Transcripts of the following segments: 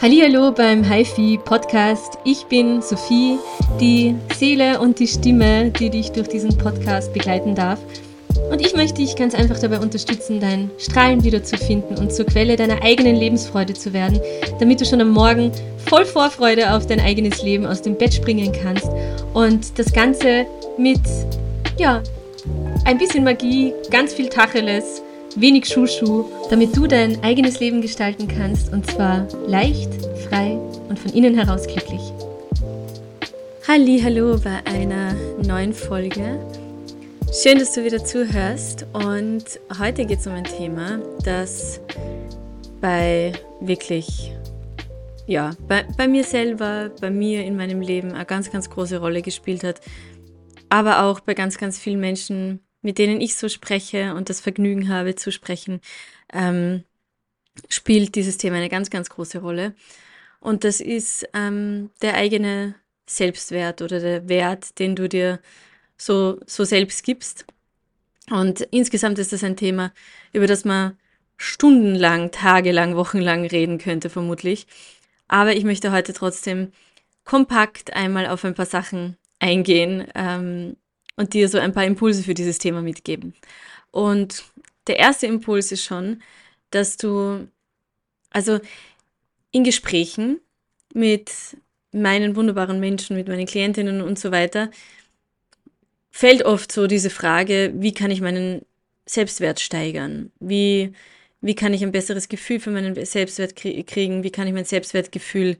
Hallo beim HiFi Podcast. Ich bin Sophie, die Seele und die Stimme, die dich durch diesen Podcast begleiten darf. Und ich möchte dich ganz einfach dabei unterstützen, dein Strahlen wiederzufinden und zur Quelle deiner eigenen Lebensfreude zu werden, damit du schon am Morgen voll Vorfreude auf dein eigenes Leben aus dem Bett springen kannst und das Ganze mit, ja, ein bisschen Magie, ganz viel Tacheles wenig Schuschu, damit du dein eigenes Leben gestalten kannst und zwar leicht, frei und von innen heraus glücklich. Halli, hallo bei einer neuen Folge. Schön, dass du wieder zuhörst und heute geht es um ein Thema, das bei wirklich ja, bei, bei mir selber, bei mir in meinem Leben eine ganz, ganz große Rolle gespielt hat, aber auch bei ganz, ganz vielen Menschen, mit denen ich so spreche und das Vergnügen habe zu sprechen, ähm, spielt dieses Thema eine ganz, ganz große Rolle. Und das ist ähm, der eigene Selbstwert oder der Wert, den du dir so, so selbst gibst. Und insgesamt ist das ein Thema, über das man stundenlang, tagelang, wochenlang reden könnte, vermutlich. Aber ich möchte heute trotzdem kompakt einmal auf ein paar Sachen eingehen, ähm, und dir so ein paar Impulse für dieses Thema mitgeben. Und der erste Impuls ist schon, dass du, also in Gesprächen mit meinen wunderbaren Menschen, mit meinen Klientinnen und so weiter, fällt oft so diese Frage, wie kann ich meinen Selbstwert steigern? Wie, wie kann ich ein besseres Gefühl für meinen Selbstwert kriegen? Wie kann ich mein Selbstwertgefühl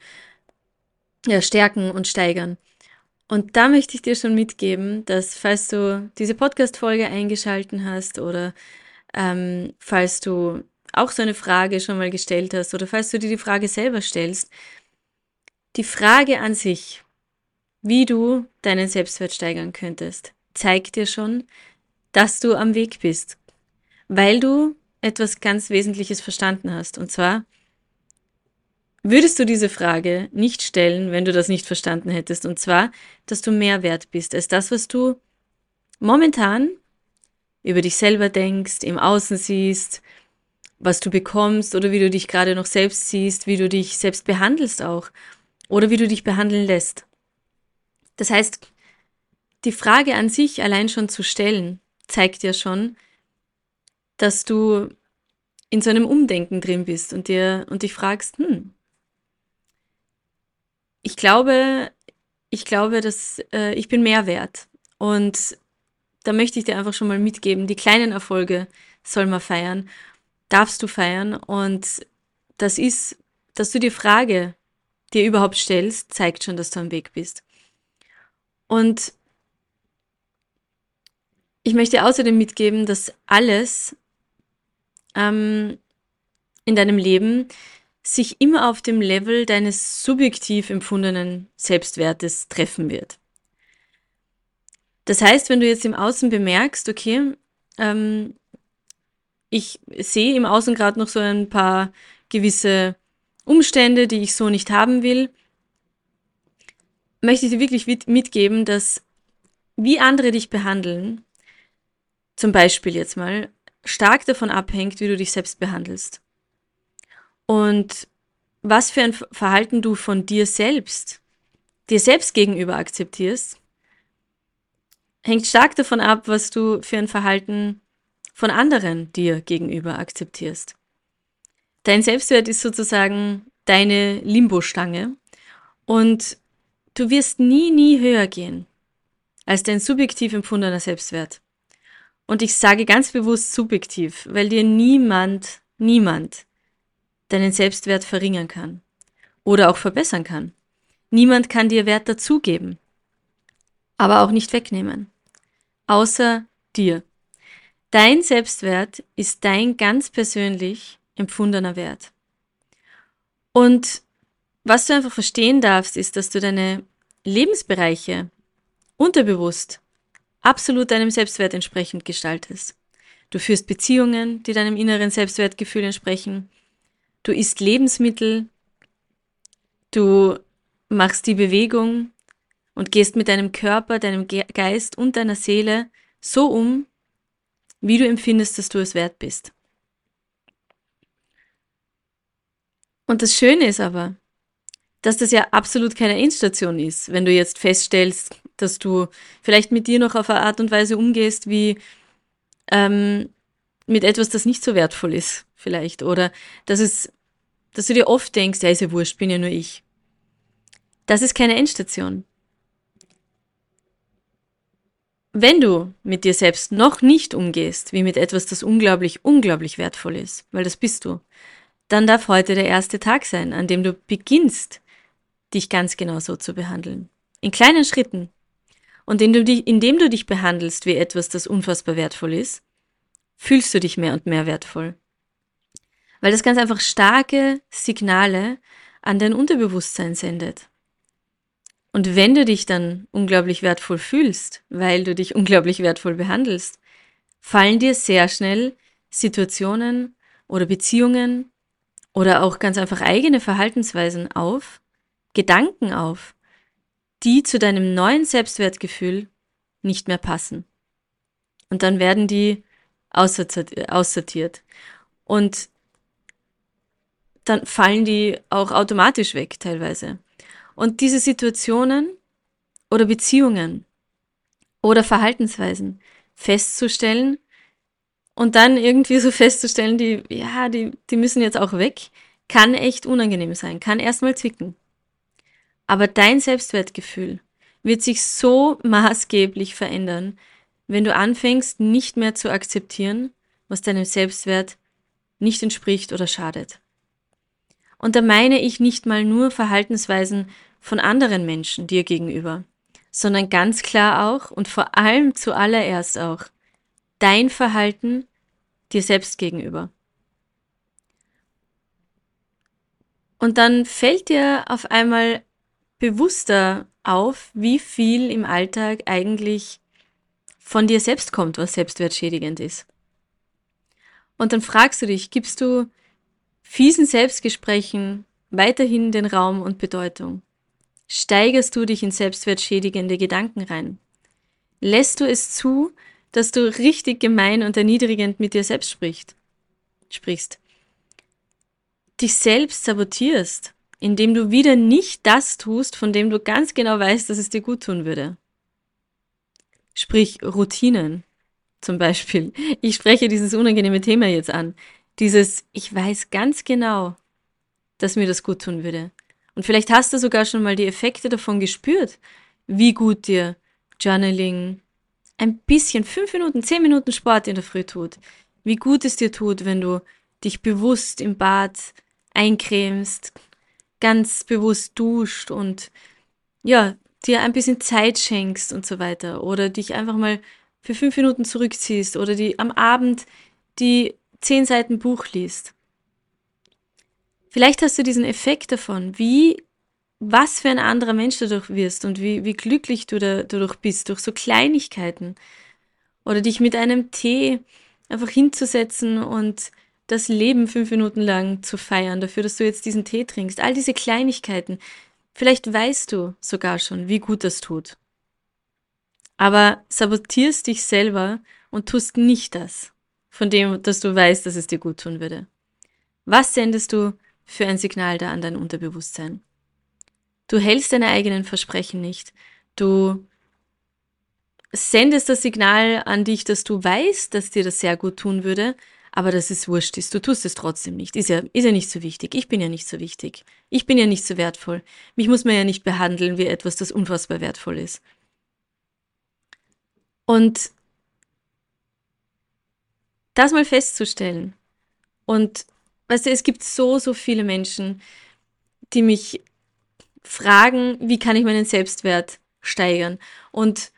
ja, stärken und steigern? Und da möchte ich dir schon mitgeben, dass falls du diese Podcast-Folge eingeschalten hast oder ähm, falls du auch so eine Frage schon mal gestellt hast oder falls du dir die Frage selber stellst, die Frage an sich, wie du deinen Selbstwert steigern könntest, zeigt dir schon, dass du am Weg bist, weil du etwas ganz Wesentliches verstanden hast. Und zwar, würdest du diese Frage nicht stellen, wenn du das nicht verstanden hättest. Und zwar, dass du mehr wert bist als das, was du momentan über dich selber denkst, im Außen siehst, was du bekommst oder wie du dich gerade noch selbst siehst, wie du dich selbst behandelst auch oder wie du dich behandeln lässt. Das heißt, die Frage an sich allein schon zu stellen, zeigt ja schon, dass du in so einem Umdenken drin bist und dir und dich fragst, hm, ich glaube, ich glaube, dass äh, ich bin mehr wert. Und da möchte ich dir einfach schon mal mitgeben, die kleinen Erfolge soll man feiern, darfst du feiern. Und das ist, dass du die Frage dir überhaupt stellst, zeigt schon, dass du am Weg bist. Und ich möchte außerdem mitgeben, dass alles ähm, in deinem Leben sich immer auf dem Level deines subjektiv empfundenen Selbstwertes treffen wird. Das heißt, wenn du jetzt im Außen bemerkst, okay, ähm, ich sehe im Außen gerade noch so ein paar gewisse Umstände, die ich so nicht haben will, möchte ich dir wirklich mitgeben, dass wie andere dich behandeln, zum Beispiel jetzt mal, stark davon abhängt, wie du dich selbst behandelst. Und was für ein Verhalten du von dir selbst, dir selbst gegenüber akzeptierst, hängt stark davon ab, was du für ein Verhalten von anderen dir gegenüber akzeptierst. Dein Selbstwert ist sozusagen deine Limbostange und du wirst nie, nie höher gehen als dein subjektiv empfundener Selbstwert. Und ich sage ganz bewusst subjektiv, weil dir niemand, niemand deinen Selbstwert verringern kann oder auch verbessern kann. Niemand kann dir Wert dazugeben, aber auch nicht wegnehmen, außer dir. Dein Selbstwert ist dein ganz persönlich empfundener Wert. Und was du einfach verstehen darfst, ist, dass du deine Lebensbereiche unterbewusst absolut deinem Selbstwert entsprechend gestaltest. Du führst Beziehungen, die deinem inneren Selbstwertgefühl entsprechen du isst Lebensmittel, du machst die Bewegung und gehst mit deinem Körper, deinem Geist und deiner Seele so um, wie du empfindest, dass du es wert bist. Und das Schöne ist aber, dass das ja absolut keine Endstation ist, wenn du jetzt feststellst, dass du vielleicht mit dir noch auf eine Art und Weise umgehst, wie ähm, mit etwas, das nicht so wertvoll ist, vielleicht. Oder dass es, dass du dir oft denkst, ja, ist ja wurscht, bin ja nur ich. Das ist keine Endstation. Wenn du mit dir selbst noch nicht umgehst, wie mit etwas, das unglaublich, unglaublich wertvoll ist, weil das bist du, dann darf heute der erste Tag sein, an dem du beginnst, dich ganz genau so zu behandeln. In kleinen Schritten. Und indem du, dich, indem du dich behandelst wie etwas, das unfassbar wertvoll ist, fühlst du dich mehr und mehr wertvoll. Weil das ganz einfach starke Signale an dein Unterbewusstsein sendet. Und wenn du dich dann unglaublich wertvoll fühlst, weil du dich unglaublich wertvoll behandelst, fallen dir sehr schnell Situationen oder Beziehungen oder auch ganz einfach eigene Verhaltensweisen auf, Gedanken auf, die zu deinem neuen Selbstwertgefühl nicht mehr passen. Und dann werden die aussortiert. Und dann fallen die auch automatisch weg teilweise. Und diese Situationen oder Beziehungen oder Verhaltensweisen festzustellen und dann irgendwie so festzustellen, die, ja, die, die müssen jetzt auch weg, kann echt unangenehm sein, kann erstmal zwicken. Aber dein Selbstwertgefühl wird sich so maßgeblich verändern, wenn du anfängst, nicht mehr zu akzeptieren, was deinem Selbstwert nicht entspricht oder schadet. Und da meine ich nicht mal nur Verhaltensweisen von anderen Menschen dir gegenüber, sondern ganz klar auch und vor allem zuallererst auch dein Verhalten dir selbst gegenüber. Und dann fällt dir auf einmal bewusster auf, wie viel im Alltag eigentlich von dir selbst kommt, was selbstwertschädigend ist. Und dann fragst du dich, gibst du fiesen Selbstgesprächen weiterhin den Raum und Bedeutung? Steigerst du dich in selbstwertschädigende Gedanken rein? Lässt du es zu, dass du richtig gemein und erniedrigend mit dir selbst sprichst? sprichst? Dich selbst sabotierst indem du wieder nicht das tust, von dem du ganz genau weißt, dass es dir gut tun würde. Sprich Routinen zum Beispiel. Ich spreche dieses unangenehme Thema jetzt an. Dieses, ich weiß ganz genau, dass mir das gut tun würde. Und vielleicht hast du sogar schon mal die Effekte davon gespürt, wie gut dir Journaling, ein bisschen, fünf Minuten, zehn Minuten Sport in der Früh tut. Wie gut es dir tut, wenn du dich bewusst im Bad eincremst, ganz bewusst duscht und ja, dir ein bisschen Zeit schenkst und so weiter oder dich einfach mal für fünf Minuten zurückziehst oder die am Abend die zehn Seiten Buch liest. Vielleicht hast du diesen Effekt davon, wie, was für ein anderer Mensch dadurch wirst und wie, wie glücklich du da, dadurch bist, durch so Kleinigkeiten. Oder dich mit einem Tee einfach hinzusetzen und das Leben fünf Minuten lang zu feiern, dafür, dass du jetzt diesen Tee trinkst. All diese Kleinigkeiten. Vielleicht weißt du sogar schon, wie gut das tut. Aber sabotierst dich selber und tust nicht das, von dem, dass du weißt, dass es dir gut tun würde. Was sendest du für ein Signal da an dein Unterbewusstsein? Du hältst deine eigenen Versprechen nicht. Du sendest das Signal an dich, dass du weißt, dass dir das sehr gut tun würde, aber das ist wurscht ist. Du tust es trotzdem nicht. Ist ja, ist ja nicht so wichtig. Ich bin ja nicht so wichtig. Ich bin ja nicht so wertvoll. Mich muss man ja nicht behandeln wie etwas, das unfassbar wertvoll ist. Und das mal festzustellen. Und weißt du, es gibt so, so viele Menschen, die mich fragen, wie kann ich meinen Selbstwert steigern? Und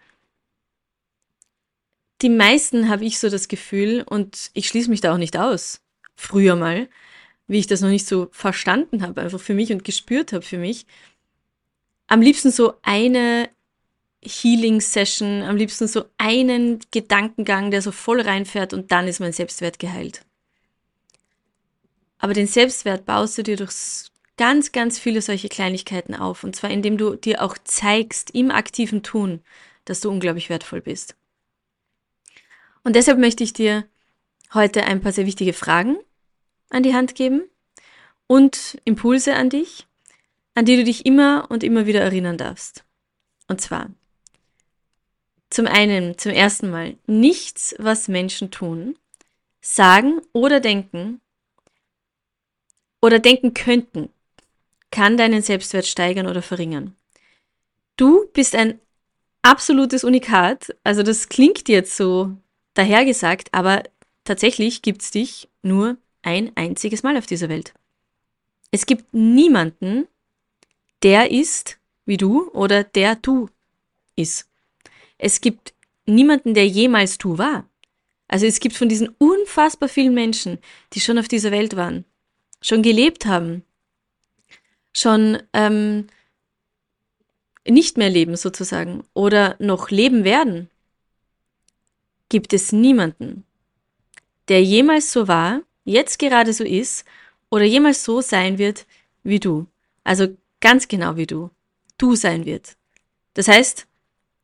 die meisten habe ich so das Gefühl, und ich schließe mich da auch nicht aus, früher mal, wie ich das noch nicht so verstanden habe, einfach für mich und gespürt habe für mich, am liebsten so eine Healing-Session, am liebsten so einen Gedankengang, der so voll reinfährt und dann ist mein Selbstwert geheilt. Aber den Selbstwert baust du dir durch ganz, ganz viele solche Kleinigkeiten auf. Und zwar indem du dir auch zeigst im aktiven Tun, dass du unglaublich wertvoll bist. Und deshalb möchte ich dir heute ein paar sehr wichtige Fragen an die Hand geben und Impulse an dich, an die du dich immer und immer wieder erinnern darfst. Und zwar, zum einen, zum ersten Mal, nichts, was Menschen tun, sagen oder denken oder denken könnten, kann deinen Selbstwert steigern oder verringern. Du bist ein absolutes Unikat. Also das klingt jetzt so dahergesagt, aber tatsächlich gibt es dich nur ein einziges Mal auf dieser Welt. Es gibt niemanden, der ist wie du oder der du ist. Es gibt niemanden, der jemals du war. Also es gibt von diesen unfassbar vielen Menschen, die schon auf dieser Welt waren, schon gelebt haben, schon ähm, nicht mehr leben sozusagen oder noch leben werden, gibt es niemanden, der jemals so war, jetzt gerade so ist oder jemals so sein wird wie du. Also ganz genau wie du. Du sein wird. Das heißt,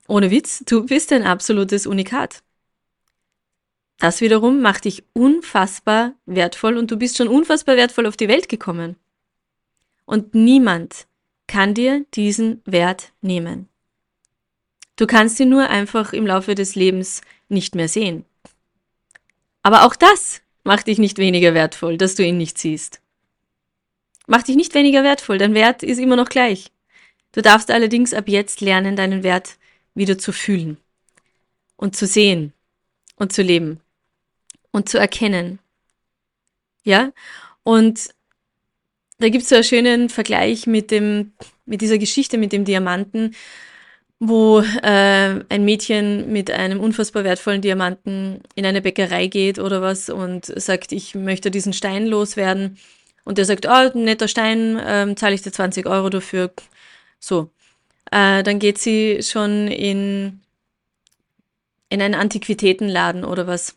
ohne Witz, du bist ein absolutes Unikat. Das wiederum macht dich unfassbar wertvoll und du bist schon unfassbar wertvoll auf die Welt gekommen. Und niemand kann dir diesen Wert nehmen. Du kannst ihn nur einfach im Laufe des Lebens nicht mehr sehen. Aber auch das macht dich nicht weniger wertvoll, dass du ihn nicht siehst. Macht dich nicht weniger wertvoll, dein Wert ist immer noch gleich. Du darfst allerdings ab jetzt lernen, deinen Wert wieder zu fühlen und zu sehen und zu leben und zu erkennen. Ja? Und da gibt es so einen schönen Vergleich mit dem, mit dieser Geschichte mit dem Diamanten, wo äh, ein Mädchen mit einem unfassbar wertvollen Diamanten in eine Bäckerei geht oder was und sagt, ich möchte diesen Stein loswerden. Und der sagt, oh, netter Stein, ähm, zahle ich dir 20 Euro dafür. So. Äh, dann geht sie schon in, in einen Antiquitätenladen oder was.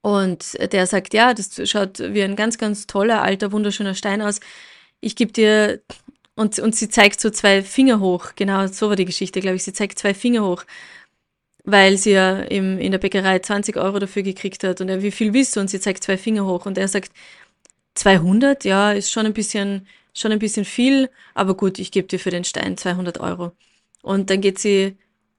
Und der sagt, ja, das schaut wie ein ganz, ganz toller, alter, wunderschöner Stein aus. Ich gebe dir, und, und sie zeigt so zwei Finger hoch. Genau, so war die Geschichte, glaube ich. Sie zeigt zwei Finger hoch, weil sie ja im, in der Bäckerei 20 Euro dafür gekriegt hat. Und er, wie viel willst du? Und sie zeigt zwei Finger hoch. Und er sagt, 200, ja, ist schon ein bisschen, schon ein bisschen viel, aber gut, ich gebe dir für den Stein 200 Euro. Und dann geht sie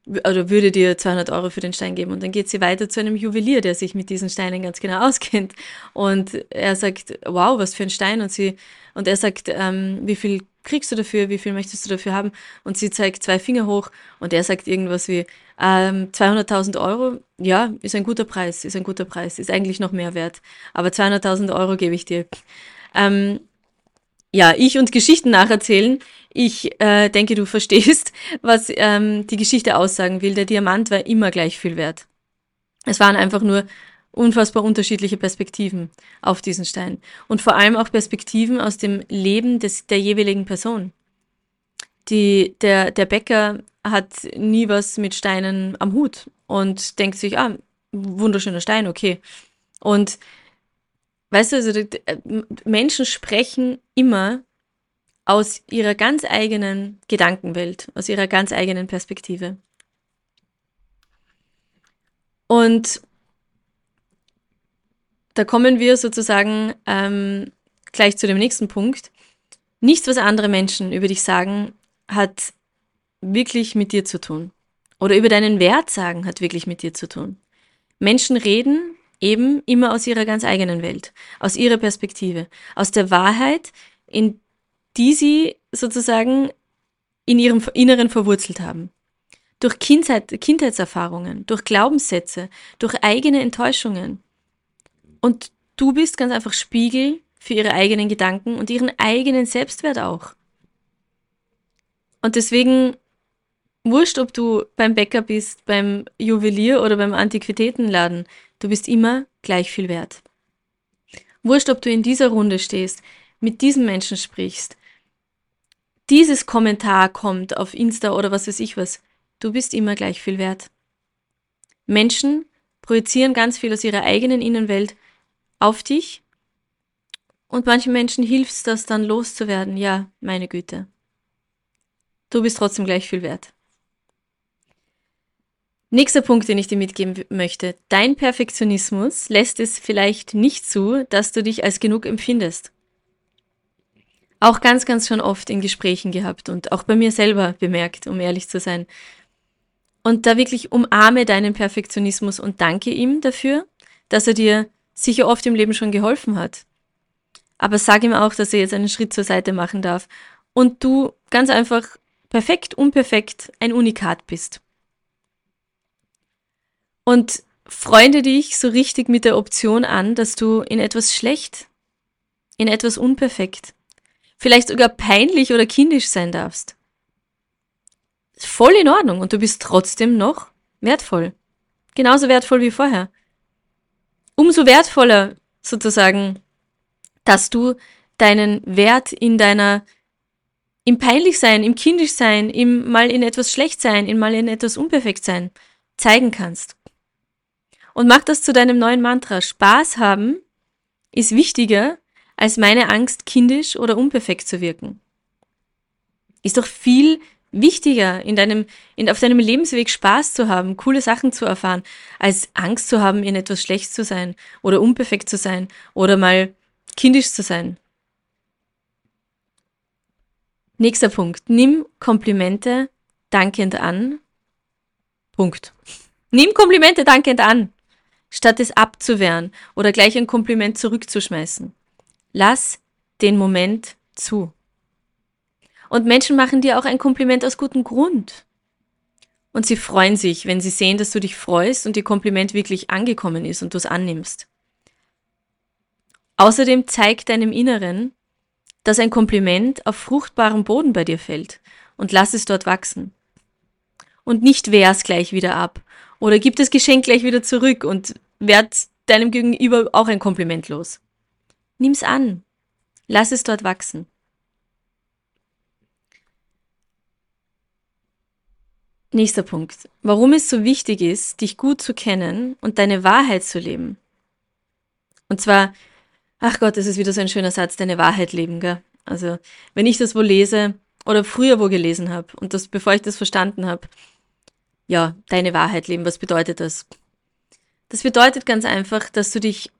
oder würde dir 200 Euro für den Stein geben. Und dann geht sie weiter zu einem Juwelier, der sich mit diesen Steinen ganz genau auskennt. Und er sagt, wow, was für ein Stein. Und sie, und er sagt, ähm, wie viel kriegst du dafür, wie viel möchtest du dafür haben? Und sie zeigt zwei Finger hoch und er sagt irgendwas wie, ähm, 200.000 Euro, ja, ist ein guter Preis, ist ein guter Preis, ist eigentlich noch mehr wert. Aber 200.000 Euro gebe ich dir. Ähm, ja, ich und Geschichten nacherzählen. Ich äh, denke, du verstehst, was ähm, die Geschichte aussagen will. Der Diamant war immer gleich viel wert. Es waren einfach nur unfassbar unterschiedliche Perspektiven auf diesen Stein. Und vor allem auch Perspektiven aus dem Leben des, der jeweiligen Person. Die, der, der Bäcker hat nie was mit Steinen am Hut und denkt sich, ah, wunderschöner Stein, okay. Und weißt du, also äh, Menschen sprechen immer aus ihrer ganz eigenen Gedankenwelt, aus ihrer ganz eigenen Perspektive. Und da kommen wir sozusagen ähm, gleich zu dem nächsten Punkt. Nichts, was andere Menschen über dich sagen, hat wirklich mit dir zu tun. Oder über deinen Wert sagen, hat wirklich mit dir zu tun. Menschen reden eben immer aus ihrer ganz eigenen Welt, aus ihrer Perspektive, aus der Wahrheit, in die sie sozusagen in ihrem Inneren verwurzelt haben. Durch Kindheit, Kindheitserfahrungen, durch Glaubenssätze, durch eigene Enttäuschungen. Und du bist ganz einfach Spiegel für ihre eigenen Gedanken und ihren eigenen Selbstwert auch. Und deswegen wurscht, ob du beim Bäcker bist, beim Juwelier oder beim Antiquitätenladen, du bist immer gleich viel wert. Wurscht, ob du in dieser Runde stehst, mit diesem Menschen sprichst, dieses Kommentar kommt auf Insta oder was weiß ich was, du bist immer gleich viel wert. Menschen projizieren ganz viel aus ihrer eigenen Innenwelt auf dich und manchen Menschen hilft es, das dann loszuwerden. Ja, meine Güte. Du bist trotzdem gleich viel wert. Nächster Punkt, den ich dir mitgeben möchte. Dein Perfektionismus lässt es vielleicht nicht zu, dass du dich als genug empfindest. auch ganz, ganz schon oft in Gesprächen gehabt und auch bei mir selber bemerkt, um ehrlich zu sein. Und da wirklich umarme deinen Perfektionismus und danke ihm dafür, dass er dir sicher oft im Leben schon geholfen hat. Aber sag ihm auch, dass er jetzt einen Schritt zur Seite machen darf und du ganz einfach perfekt, unperfekt ein Unikat bist. Und freunde dich so richtig mit der Option an, dass du in etwas schlecht, in etwas unperfekt, vielleicht sogar peinlich oder kindisch sein darfst. Voll in Ordnung und du bist trotzdem noch wertvoll. Genauso wertvoll wie vorher. Umso wertvoller sozusagen, dass du deinen Wert in deiner im Peinlichsein, im Kindischsein, im mal in etwas schlecht sein, in mal in etwas unperfekt sein zeigen kannst. Und mach das zu deinem neuen Mantra. Spaß haben ist wichtiger als meine Angst, kindisch oder unperfekt zu wirken. Ist doch viel wichtiger, in deinem, in, auf deinem Lebensweg Spaß zu haben, coole Sachen zu erfahren, als Angst zu haben, in etwas schlecht zu sein oder unperfekt zu sein oder mal kindisch zu sein. Nächster Punkt. Nimm Komplimente dankend an. Punkt. Nimm Komplimente dankend an, statt es abzuwehren oder gleich ein Kompliment zurückzuschmeißen. Lass den Moment zu. Und Menschen machen dir auch ein Kompliment aus gutem Grund. Und sie freuen sich, wenn sie sehen, dass du dich freust und ihr Kompliment wirklich angekommen ist und du es annimmst. Außerdem zeig deinem Inneren, dass ein Kompliment auf fruchtbarem Boden bei dir fällt und lass es dort wachsen. Und nicht wehr's gleich wieder ab oder gib das Geschenk gleich wieder zurück und werd deinem Gegenüber auch ein Kompliment los. Nimm's an. Lass es dort wachsen. Nächster Punkt. Warum es so wichtig ist, dich gut zu kennen und deine Wahrheit zu leben. Und zwar, ach Gott, das ist wieder so ein schöner Satz, deine Wahrheit leben, gell? Also, wenn ich das wo lese oder früher wo gelesen habe und das, bevor ich das verstanden habe, ja, deine Wahrheit leben, was bedeutet das? Das bedeutet ganz einfach, dass du dich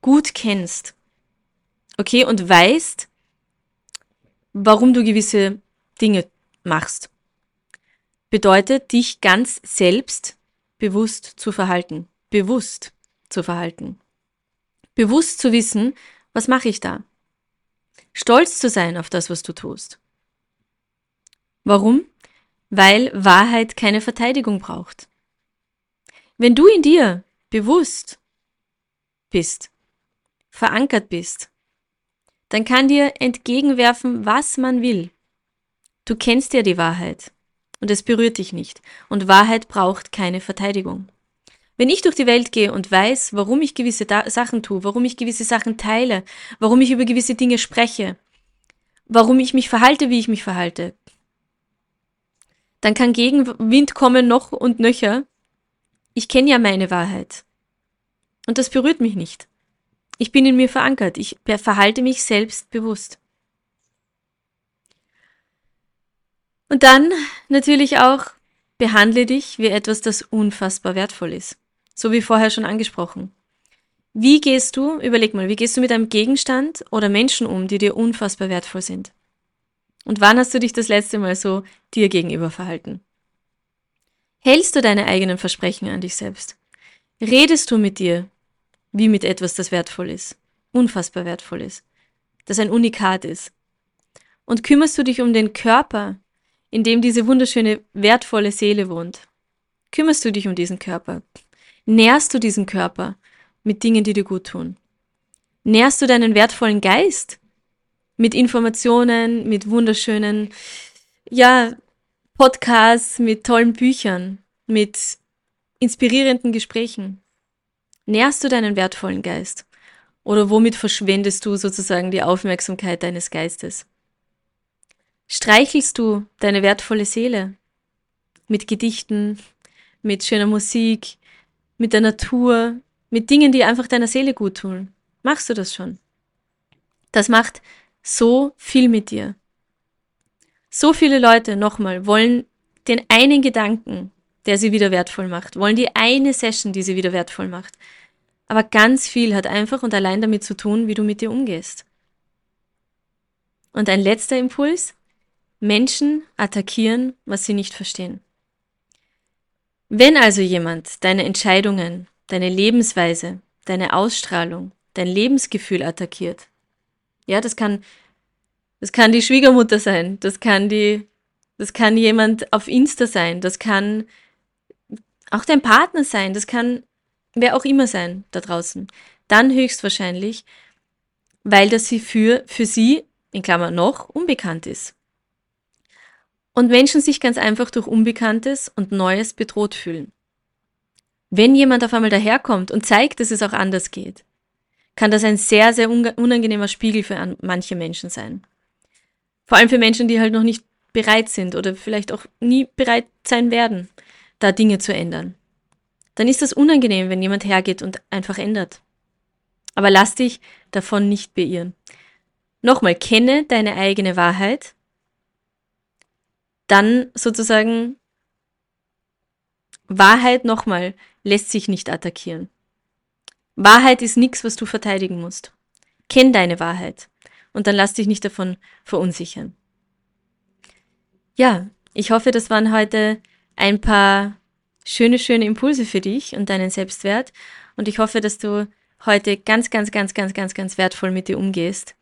gut kennst. Okay, und weißt, warum du gewisse Dinge machst. Bedeutet, dich ganz selbst bewusst zu verhalten. Bewusst zu verhalten. Bewusst zu wissen, was mache ich da? Stolz zu sein auf das, was du tust. Warum? Weil Wahrheit keine Verteidigung braucht. Wenn du in dir bewusst bist, verankert bist, dann kann dir entgegenwerfen, was man will. Du kennst ja die Wahrheit und es berührt dich nicht. Und Wahrheit braucht keine Verteidigung. Wenn ich durch die Welt gehe und weiß, warum ich gewisse da Sachen tue, warum ich gewisse Sachen teile, warum ich über gewisse Dinge spreche, warum ich mich verhalte, wie ich mich verhalte, dann kann Gegenwind kommen noch und nöcher. Ich kenne ja meine Wahrheit. Und das berührt mich nicht. Ich bin in mir verankert. Ich verhalte mich selbstbewusst. Und dann natürlich auch behandle dich wie etwas, das unfassbar wertvoll ist. So wie vorher schon angesprochen. Wie gehst du, überleg mal, wie gehst du mit einem Gegenstand oder Menschen um, die dir unfassbar wertvoll sind? Und wann hast du dich das letzte Mal so dir gegenüber verhalten? Hältst du deine eigenen Versprechen an dich selbst? Redest du mit dir wie mit etwas, das wertvoll ist, unfassbar wertvoll ist, das ein Unikat ist. Und kümmerst du dich um den Körper, in dem diese wunderschöne, wertvolle Seele wohnt? Kümmerst du dich um diesen Körper? Nährst du diesen Körper mit Dingen, die dir gut tun? Nährst du deinen wertvollen Geist mit Informationen, mit wunderschönen, ja, Podcasts, mit tollen Büchern, mit inspirierenden Gesprächen? Nährst du deinen wertvollen Geist? Oder womit verschwendest du sozusagen die Aufmerksamkeit deines Geistes? Streichelst du deine wertvolle Seele mit Gedichten, mit schöner Musik, mit der Natur, mit Dingen, die einfach deiner Seele gut tun? Machst du das schon? Das macht so viel mit dir. So viele Leute, nochmal, wollen den einen Gedanken, der sie wieder wertvoll macht, wollen die eine Session, die sie wieder wertvoll macht. Aber ganz viel hat einfach und allein damit zu tun, wie du mit dir umgehst. Und ein letzter Impuls. Menschen attackieren, was sie nicht verstehen. Wenn also jemand deine Entscheidungen, deine Lebensweise, deine Ausstrahlung, dein Lebensgefühl attackiert, ja, das kann, das kann die Schwiegermutter sein, das kann die, das kann jemand auf Insta sein, das kann auch dein Partner sein, das kann wer auch immer sein da draußen, dann höchstwahrscheinlich, weil das sie für, für sie, in Klammer noch, unbekannt ist. Und Menschen sich ganz einfach durch Unbekanntes und Neues bedroht fühlen. Wenn jemand auf einmal daherkommt und zeigt, dass es auch anders geht, kann das ein sehr, sehr unangenehmer Spiegel für manche Menschen sein. Vor allem für Menschen, die halt noch nicht bereit sind oder vielleicht auch nie bereit sein werden, da Dinge zu ändern. Dann ist das unangenehm, wenn jemand hergeht und einfach ändert. Aber lass dich davon nicht beirren. Nochmal, kenne deine eigene Wahrheit. Dann sozusagen Wahrheit nochmal lässt sich nicht attackieren. Wahrheit ist nichts, was du verteidigen musst. Kenn deine Wahrheit und dann lass dich nicht davon verunsichern. Ja, ich hoffe, das waren heute ein paar schöne, schöne Impulse für dich und deinen Selbstwert und ich hoffe, dass du heute ganz, ganz, ganz, ganz, ganz, ganz wertvoll mit dir umgehst,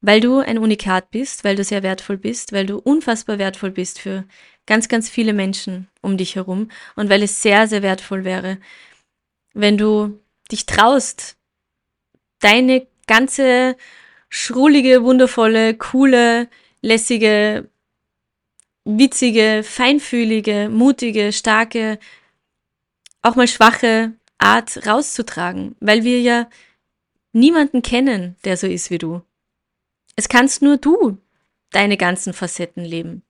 weil du ein Unikat bist, weil du sehr wertvoll bist, weil du unfassbar wertvoll bist für ganz, ganz viele Menschen um dich herum und weil es sehr, sehr wertvoll wäre, wenn du dich traust, deine ganze schrullige, wundervolle, coole, lässige, witzige, feinfühlige, mutige, starke, auch mal schwache Art rauszutragen, weil wir ja niemanden kennen, der so ist wie du. Es kannst nur du deine ganzen Facetten leben.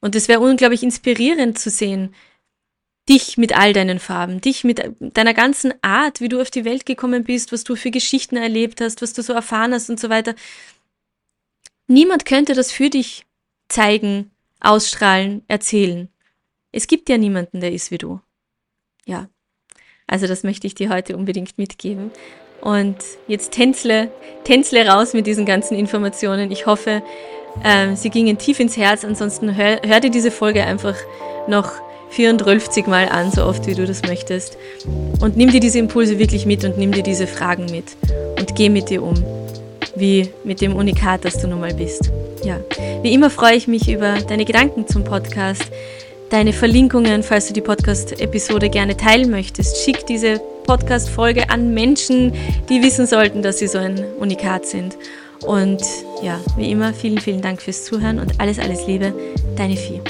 Und es wäre unglaublich inspirierend zu sehen, dich mit all deinen Farben, dich mit deiner ganzen Art, wie du auf die Welt gekommen bist, was du für Geschichten erlebt hast, was du so erfahren hast und so weiter. Niemand könnte das für dich zeigen, ausstrahlen, erzählen. Es gibt ja niemanden, der ist wie du. Ja. Also das möchte ich dir heute unbedingt mitgeben. Und jetzt tänzle, tänzle raus mit diesen ganzen Informationen. Ich hoffe, äh, sie gingen tief ins Herz. Ansonsten hör, hör dir diese Folge einfach noch 34 Mal an, so oft wie du das möchtest. Und nimm dir diese Impulse wirklich mit und nimm dir diese Fragen mit. Und geh mit dir um, wie mit dem Unikat, das du nun mal bist. Ja, wie immer freue ich mich über deine Gedanken zum Podcast deine Verlinkungen, falls du die Podcast-Episode gerne teilen möchtest. Schick diese Podcast-Folge an Menschen, die wissen sollten, dass sie so ein Unikat sind. Und ja, wie immer, vielen, vielen Dank fürs Zuhören und alles, alles Liebe, deine Vieh.